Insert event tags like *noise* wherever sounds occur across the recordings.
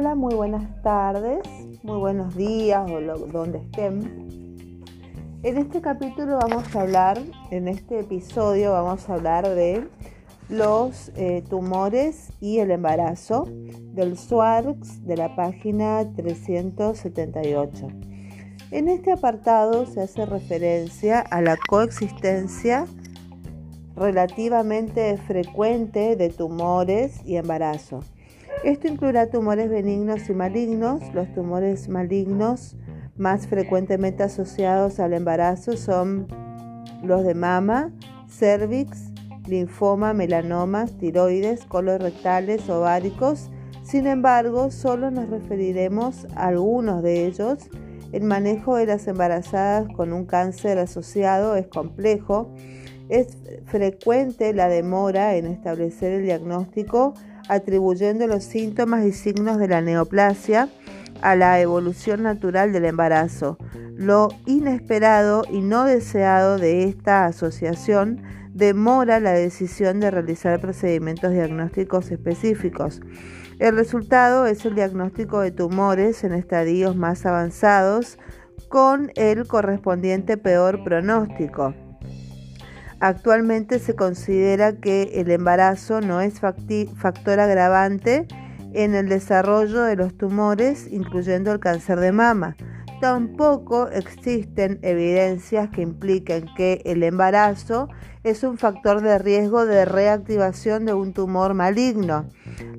Hola, muy buenas tardes, muy buenos días o donde estén. En este capítulo vamos a hablar, en este episodio vamos a hablar de los eh, tumores y el embarazo del SWARX de la página 378. En este apartado se hace referencia a la coexistencia relativamente frecuente de tumores y embarazo. Esto incluirá tumores benignos y malignos. Los tumores malignos más frecuentemente asociados al embarazo son los de mama, cervix, linfoma, melanomas, tiroides, colorectales, ováricos. Sin embargo, solo nos referiremos a algunos de ellos. El manejo de las embarazadas con un cáncer asociado es complejo. Es frecuente la demora en establecer el diagnóstico atribuyendo los síntomas y signos de la neoplasia a la evolución natural del embarazo. Lo inesperado y no deseado de esta asociación demora la decisión de realizar procedimientos diagnósticos específicos. El resultado es el diagnóstico de tumores en estadios más avanzados con el correspondiente peor pronóstico. Actualmente se considera que el embarazo no es factor agravante en el desarrollo de los tumores, incluyendo el cáncer de mama. Tampoco existen evidencias que impliquen que el embarazo es un factor de riesgo de reactivación de un tumor maligno.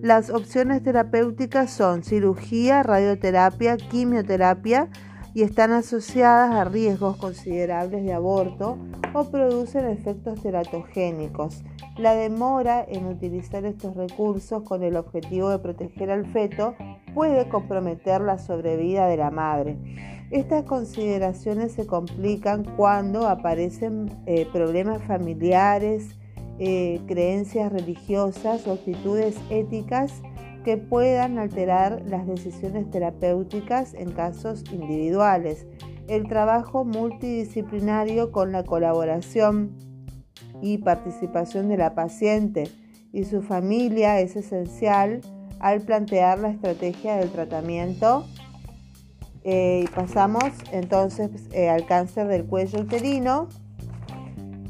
Las opciones terapéuticas son cirugía, radioterapia, quimioterapia, y están asociadas a riesgos considerables de aborto o producen efectos teratogénicos. La demora en utilizar estos recursos con el objetivo de proteger al feto puede comprometer la sobrevida de la madre. Estas consideraciones se complican cuando aparecen eh, problemas familiares, eh, creencias religiosas o actitudes éticas que puedan alterar las decisiones terapéuticas en casos individuales. El trabajo multidisciplinario con la colaboración y participación de la paciente y su familia es esencial al plantear la estrategia del tratamiento. Eh, y pasamos entonces eh, al cáncer del cuello uterino,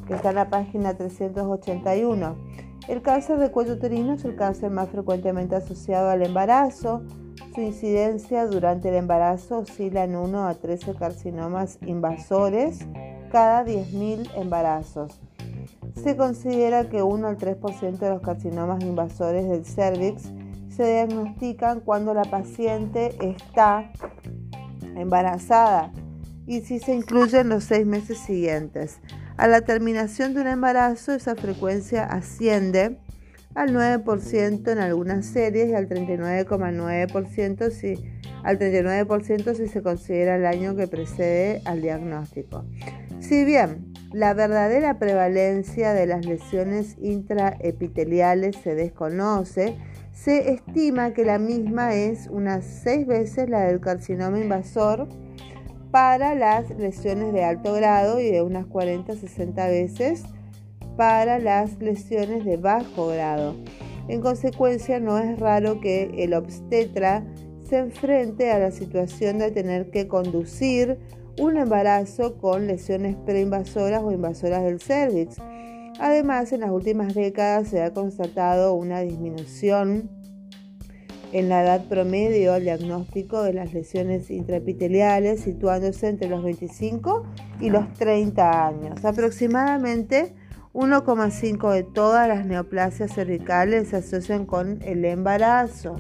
que está en la página 381. El cáncer de cuello uterino es el cáncer más frecuentemente asociado al embarazo. Su incidencia durante el embarazo oscila en 1 a 13 carcinomas invasores cada 10.000 embarazos. Se considera que 1 al 3% de los carcinomas invasores del cervix se diagnostican cuando la paciente está embarazada y si se incluyen los seis meses siguientes. A la terminación de un embarazo, esa frecuencia asciende al 9% en algunas series y al 39,9% si, al 39% si se considera el año que precede al diagnóstico. Si bien la verdadera prevalencia de las lesiones intraepiteliales se desconoce, se estima que la misma es unas 6 veces la del carcinoma invasor para las lesiones de alto grado y de unas 40-60 veces para las lesiones de bajo grado. En consecuencia, no es raro que el obstetra se enfrente a la situación de tener que conducir un embarazo con lesiones preinvasoras o invasoras del cervix. Además, en las últimas décadas se ha constatado una disminución en la edad promedio al diagnóstico de las lesiones intraepiteliales, situándose entre los 25 y los 30 años. Aproximadamente 1,5 de todas las neoplasias cervicales se asocian con el embarazo.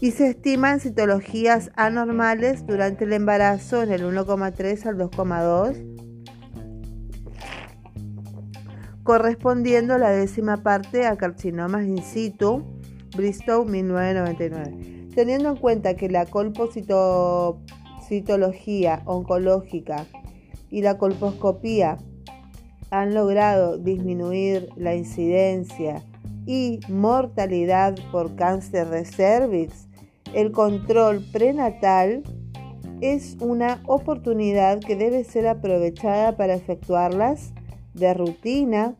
Y se estiman citologías anormales durante el embarazo en el 1,3 al 2,2 correspondiendo la décima parte a carcinomas in situ, Bristow 1999. Teniendo en cuenta que la colpocitología oncológica y la colposcopía han logrado disminuir la incidencia y mortalidad por cáncer de cervix, el control prenatal es una oportunidad que debe ser aprovechada para efectuarlas de rutina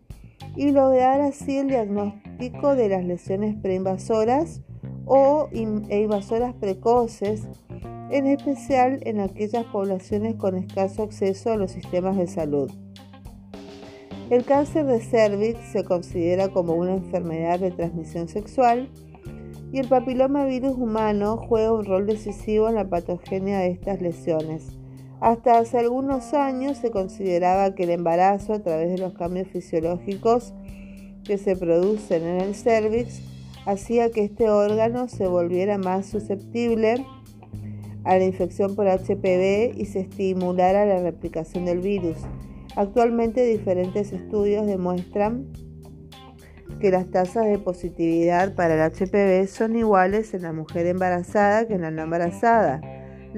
y lograr así el diagnóstico de las lesiones preinvasoras o e invasoras precoces, en especial en aquellas poblaciones con escaso acceso a los sistemas de salud. El cáncer de cervix se considera como una enfermedad de transmisión sexual y el papilomavirus humano juega un rol decisivo en la patogenia de estas lesiones. Hasta hace algunos años se consideraba que el embarazo a través de los cambios fisiológicos que se producen en el cervix hacía que este órgano se volviera más susceptible a la infección por HPV y se estimulara la replicación del virus. Actualmente diferentes estudios demuestran que las tasas de positividad para el HPV son iguales en la mujer embarazada que en la no embarazada.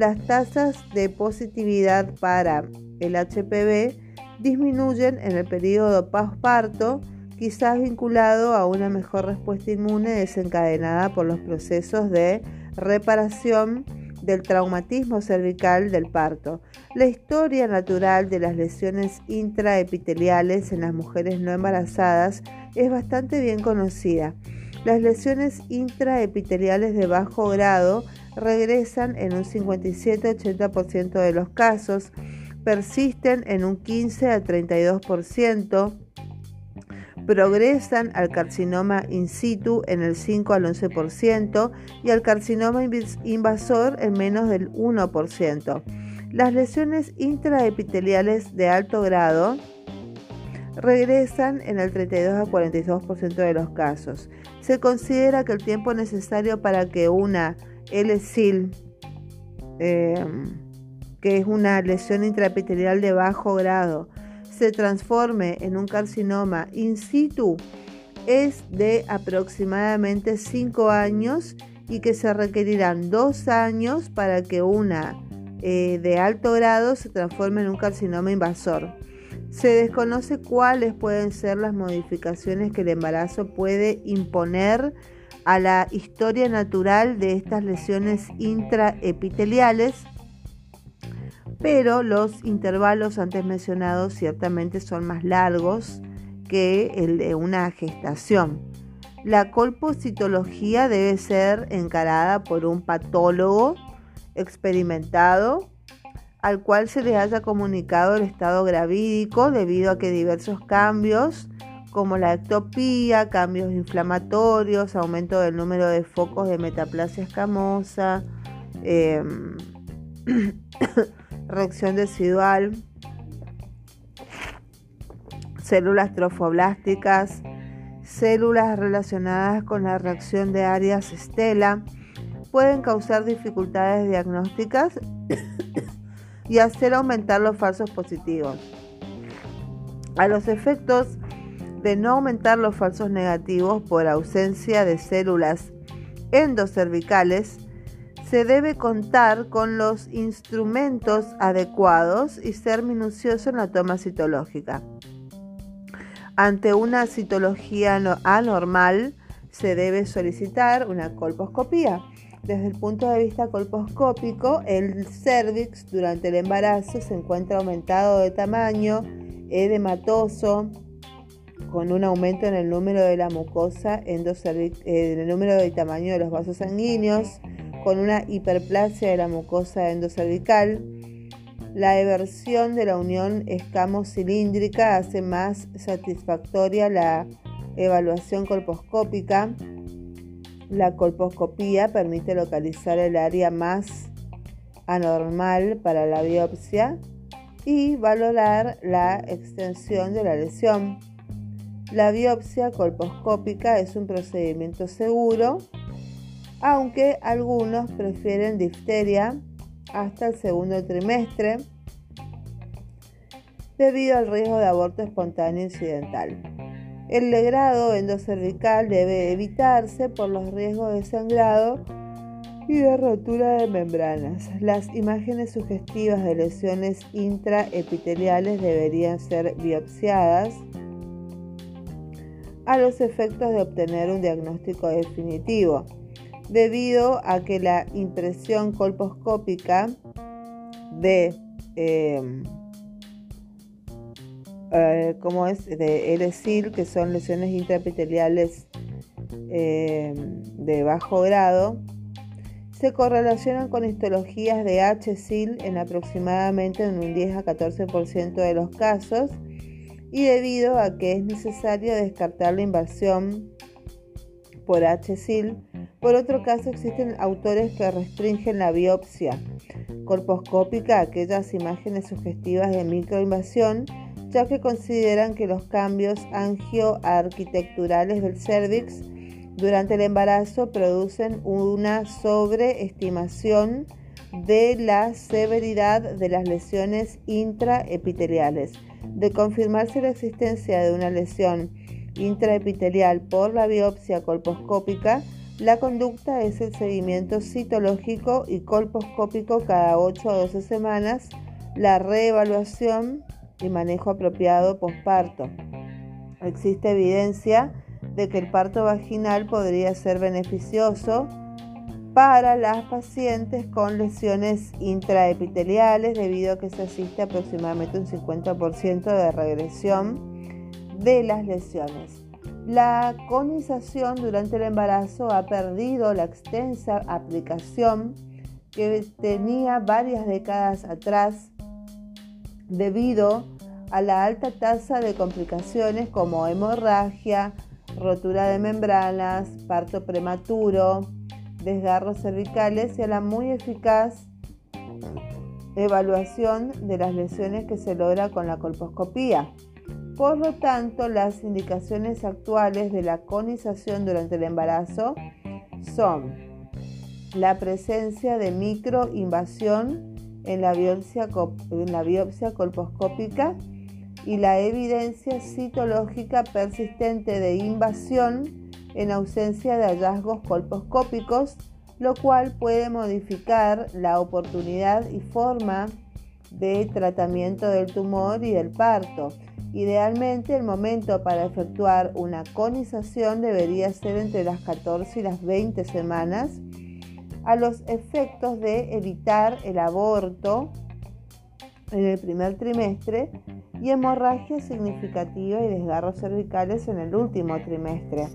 Las tasas de positividad para el HPV disminuyen en el periodo postparto, quizás vinculado a una mejor respuesta inmune desencadenada por los procesos de reparación del traumatismo cervical del parto. La historia natural de las lesiones intraepiteliales en las mujeres no embarazadas es bastante bien conocida. Las lesiones intraepiteliales de bajo grado regresan en un 57-80% de los casos, persisten en un 15 a 32%, progresan al carcinoma in situ en el 5 al 11% y al carcinoma invasor en menos del 1%. Las lesiones intraepiteliales de alto grado regresan en el 32 a 42% de los casos. Se considera que el tiempo necesario para que una LSIL, em, que es una lesión intraepitelial de bajo grado, se transforme en un carcinoma in situ es de aproximadamente 5 años y que se requerirán 2 años para que una eh, de alto grado se transforme en un carcinoma invasor. Se desconoce cuáles pueden ser las modificaciones que el embarazo puede imponer a la historia natural de estas lesiones intraepiteliales pero los intervalos antes mencionados ciertamente son más largos que el de una gestación. La colpocitología debe ser encarada por un patólogo experimentado al cual se le haya comunicado el estado gravídico debido a que diversos cambios como la ectopía, cambios inflamatorios, aumento del número de focos de metaplasia escamosa, em, *coughs* reacción residual, células trofoblásticas, células relacionadas con la reacción de áreas estela, pueden causar dificultades diagnósticas *coughs* y hacer aumentar los falsos positivos. A los efectos de no aumentar los falsos negativos por ausencia de células endocervicales, se debe contar con los instrumentos adecuados y ser minucioso en la toma citológica. Ante una citología anormal, se debe solicitar una colposcopía. Desde el punto de vista colposcópico, el cervix durante el embarazo se encuentra aumentado de tamaño, edematoso, con un aumento en el número de la mucosa en el número de tamaño de los vasos sanguíneos, con una hiperplasia de la mucosa endocervical. La eversión de la unión escamo-cilíndrica hace más satisfactoria la evaluación colposcópica. La colposcopía permite localizar el área más anormal para la biopsia y valorar la extensión de la lesión. La biopsia colposcópica es un procedimiento seguro aunque algunos prefieren difteria hasta el segundo trimestre debido al riesgo de aborto espontáneo incidental. El legrado endocervical debe evitarse por los riesgos de sangrado y de rotura de membranas. Las imágenes sugestivas de lesiones intraepiteliales deberían ser biopsiadas a los efectos de obtener un diagnóstico definitivo debido a que la impresión colposcópica de em, eh, es de LSIL, que son lesiones intraepiteliales eh, de bajo grado se correlacionan con histologías de HSIL en aproximadamente en un 10 a 14% de los casos y debido a que es necesario descartar la invasión por HSIL, por otro caso existen autores que restringen la biopsia colposcópica a aquellas imágenes sugestivas de microinvasión, ya que consideran que los cambios angioarquitecturales del cervix durante el embarazo producen una sobreestimación de la severidad de las lesiones intraepiteliales. De confirmarse la existencia de una lesión intraepitelial por la biopsia colposcópica, la conducta es el seguimiento citológico y colposcópico cada 8 a 12 semanas, la reevaluación y manejo apropiado posparto. Existe evidencia de que el parto vaginal podría ser beneficioso para las pacientes con lesiones intraepiteliales debido a que se asiste aproximadamente un 50% de regresión de las lesiones. La conización durante el embarazo ha perdido la extensa aplicación que tenía varias décadas atrás debido a la alta tasa de complicaciones como hemorragia, rotura de membranas, parto prematuro, desgarros cervicales y a la muy eficaz evaluación de las lesiones que se logra con la colposcopía. Por lo tanto, las indicaciones actuales de la conización durante el embarazo son la presencia de microinvasión en la biopsia, en la biopsia colposcópica y la evidencia citológica persistente de invasión en ausencia de hallazgos colposcópicos, lo cual puede modificar la oportunidad y forma de tratamiento del tumor y del parto. Idealmente el momento para efectuar una conización debería ser entre las 14 y las 20 semanas a los efectos de evitar el aborto en el primer trimestre y hemorragia significativa y desgarros cervicales en el último trimestre.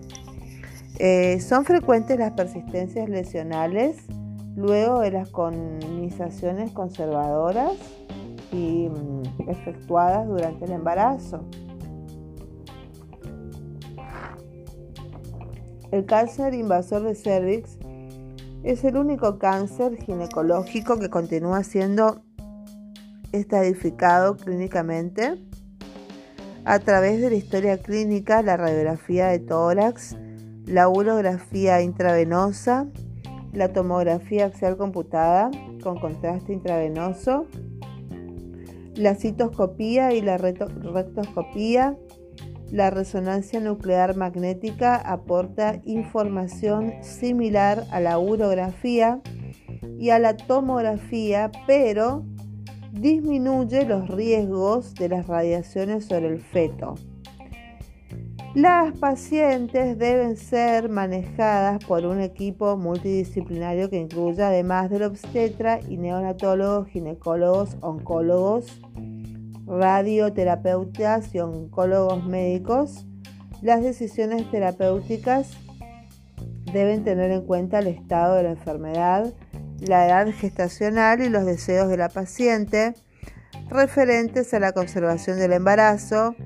Eh, son frecuentes las persistencias lesionales luego de las conizaciones conservadoras y mm, efectuadas durante el embarazo. El cáncer invasor de cervix es el único cáncer ginecológico que continúa siendo estadificado clínicamente a través de la historia clínica, la radiografía de tórax, la urografía intravenosa, la tomografía axial computada con contraste intravenoso, la citoscopía y la rectoscopía. La resonancia nuclear magnética aporta información similar a la urografía y a la tomografía, pero disminuye los riesgos de las radiaciones sobre el feto. Las pacientes deben ser manejadas por un equipo multidisciplinario que incluya, además del obstetra y neonatólogos, ginecólogos, oncólogos, radioterapeutas y oncólogos médicos. Las decisiones terapéuticas deben tener en cuenta el estado de la enfermedad, la edad gestacional y los deseos de la paciente referentes a la conservación del embarazo.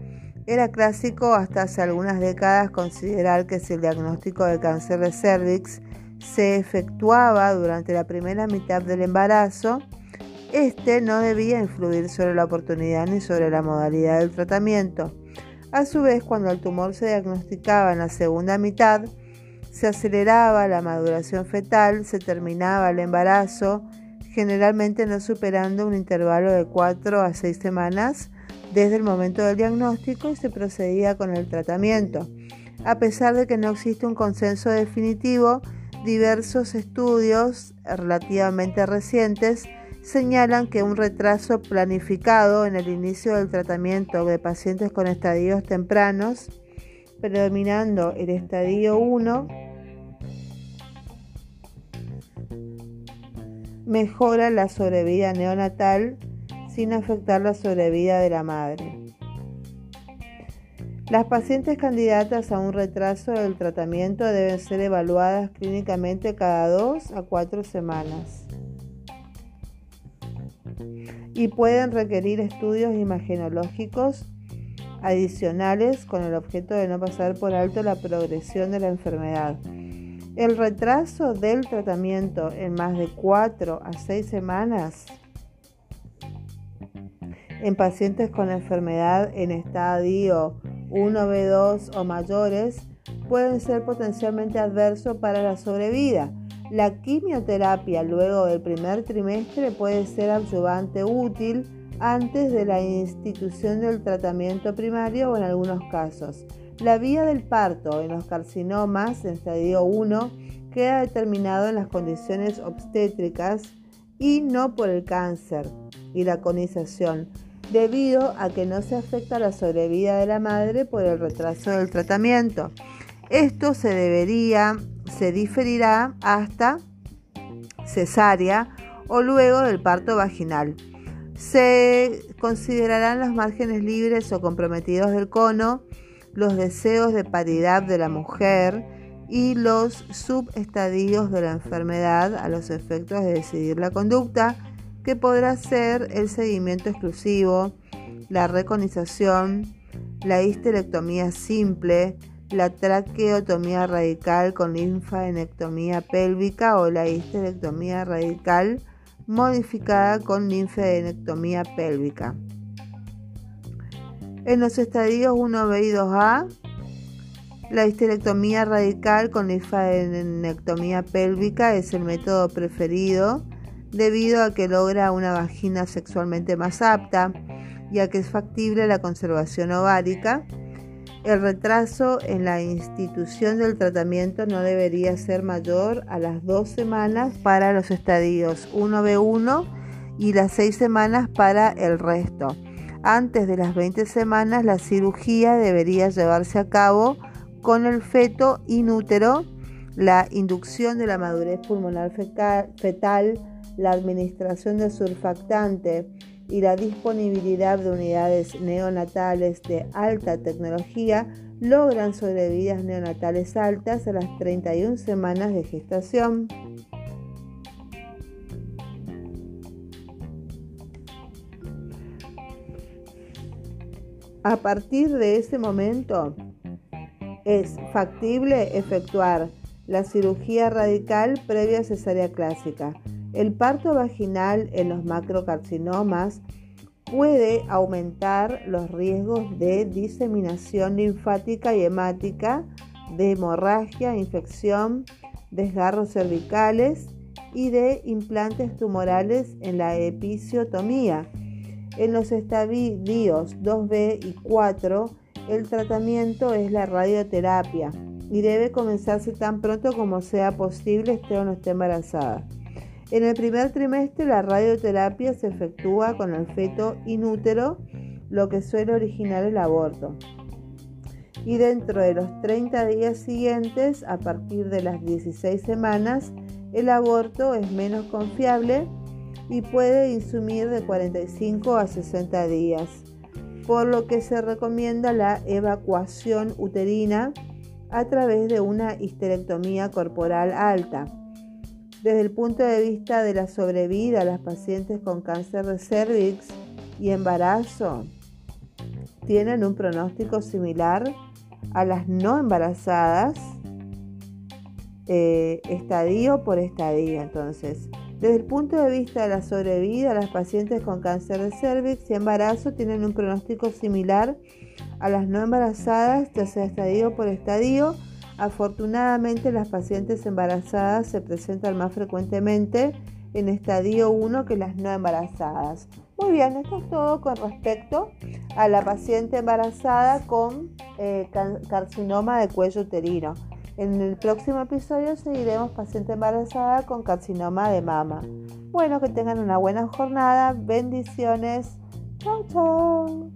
Era clásico hasta hace algunas décadas considerar que si el diagnóstico de cáncer de cervix se efectuaba durante la primera mitad del embarazo, este no debía influir sobre la oportunidad ni sobre la modalidad del tratamiento. A su vez, cuando el tumor se diagnosticaba en la segunda mitad, se aceleraba la maduración fetal, se terminaba el embarazo, generalmente no superando un intervalo de 4 a 6 semanas desde el momento del diagnóstico y se procedía con el tratamiento. A pesar de que no existe un consenso definitivo, diversos estudios relativamente recientes señalan que un retraso planificado en el inicio del tratamiento de pacientes con estadios tempranos, predominando el estadio 1, mejora la sobrevida neonatal sin afectar la sobrevida de la madre. Las pacientes candidatas a un retraso del tratamiento deben ser evaluadas clínicamente cada dos a cuatro semanas y pueden requerir estudios imagenológicos adicionales con el objeto de no pasar por alto la progresión de la enfermedad. El retraso del tratamiento en más de 4 a 6 semanas en pacientes con enfermedad en estadio 1B2 o mayores pueden ser potencialmente adversos para la sobrevida. La quimioterapia luego del primer trimestre puede ser adyuvante útil antes de la institución del tratamiento primario o en algunos casos. La vía del parto en los carcinomas en estadio 1 queda determinado en las condiciones obstétricas y no por el cáncer y la conización, debido a que no se afecta la sobrevida de la madre por el retraso del tratamiento. Esto se debería, se diferirá hasta cesárea o luego del parto vaginal. Se considerarán los márgenes libres o comprometidos del cono, los deseos de paridad de la mujer y los subestadios de la enfermedad a los efectos de decidir la conducta, que podrá ser el seguimiento exclusivo, la reconización, la histerectomía simple, la traqueotomía radical con linfadenectomía pélvica o la histerectomía radical modificada con linfadenectomía pélvica. En los estadios 1B y 2A, la histerectomía radical con linfadenectomía pélvica es el método preferido debido a que logra una vagina sexualmente más apta y a que es factible la conservación ovárica el retraso en la institución del tratamiento no debería ser mayor a las dos semanas para los estadios 1B1 y las seis semanas para el resto. Antes de las 20 semanas la cirugía debería llevarse a cabo con el feto inútero, la inducción de la madurez pulmonar fetal, la administración de surfactante, y la disponibilidad de unidades neonatales de alta tecnología logran sobrevidas neonatales altas a las 31 semanas de gestación. A partir de ese momento es factible efectuar la cirugía radical previa a cesárea clásica el parto vaginal en los macrocarcinomas puede aumentar los riesgos de diseminación linfática y hemática, de hemorragia, infección, desgarros cervicales y de implantes tumorales en la episiotomía. En los estadios 2B y 4, el tratamiento es la radioterapia y debe comenzarse tan pronto como sea posible esté o no esté embarazada. En el primer trimestre la radioterapia se efectúa con el feto inútero, lo que suele originar el aborto. Y dentro de los 30 días siguientes, a partir de las 16 semanas, el aborto es menos confiable y puede insumir de 45 a 60 días, por lo que se recomienda la evacuación uterina a través de una histerectomía corporal alta. Desde el punto de vista de la sobrevida, las pacientes con cáncer de cervix y embarazo tienen un pronóstico similar a las no embarazadas, eh, estadio por estadio. Entonces, desde el punto de vista de la sobrevida, las pacientes con cáncer de cervix y embarazo tienen un pronóstico similar a las no embarazadas, ya sea estadio por estadio Afortunadamente las pacientes embarazadas se presentan más frecuentemente en estadio 1 que las no embarazadas. Muy bien, esto es todo con respecto a la paciente embarazada con eh, carcinoma de cuello uterino. En el próximo episodio seguiremos paciente embarazada con carcinoma de mama. Bueno, que tengan una buena jornada. Bendiciones. Chao, chao.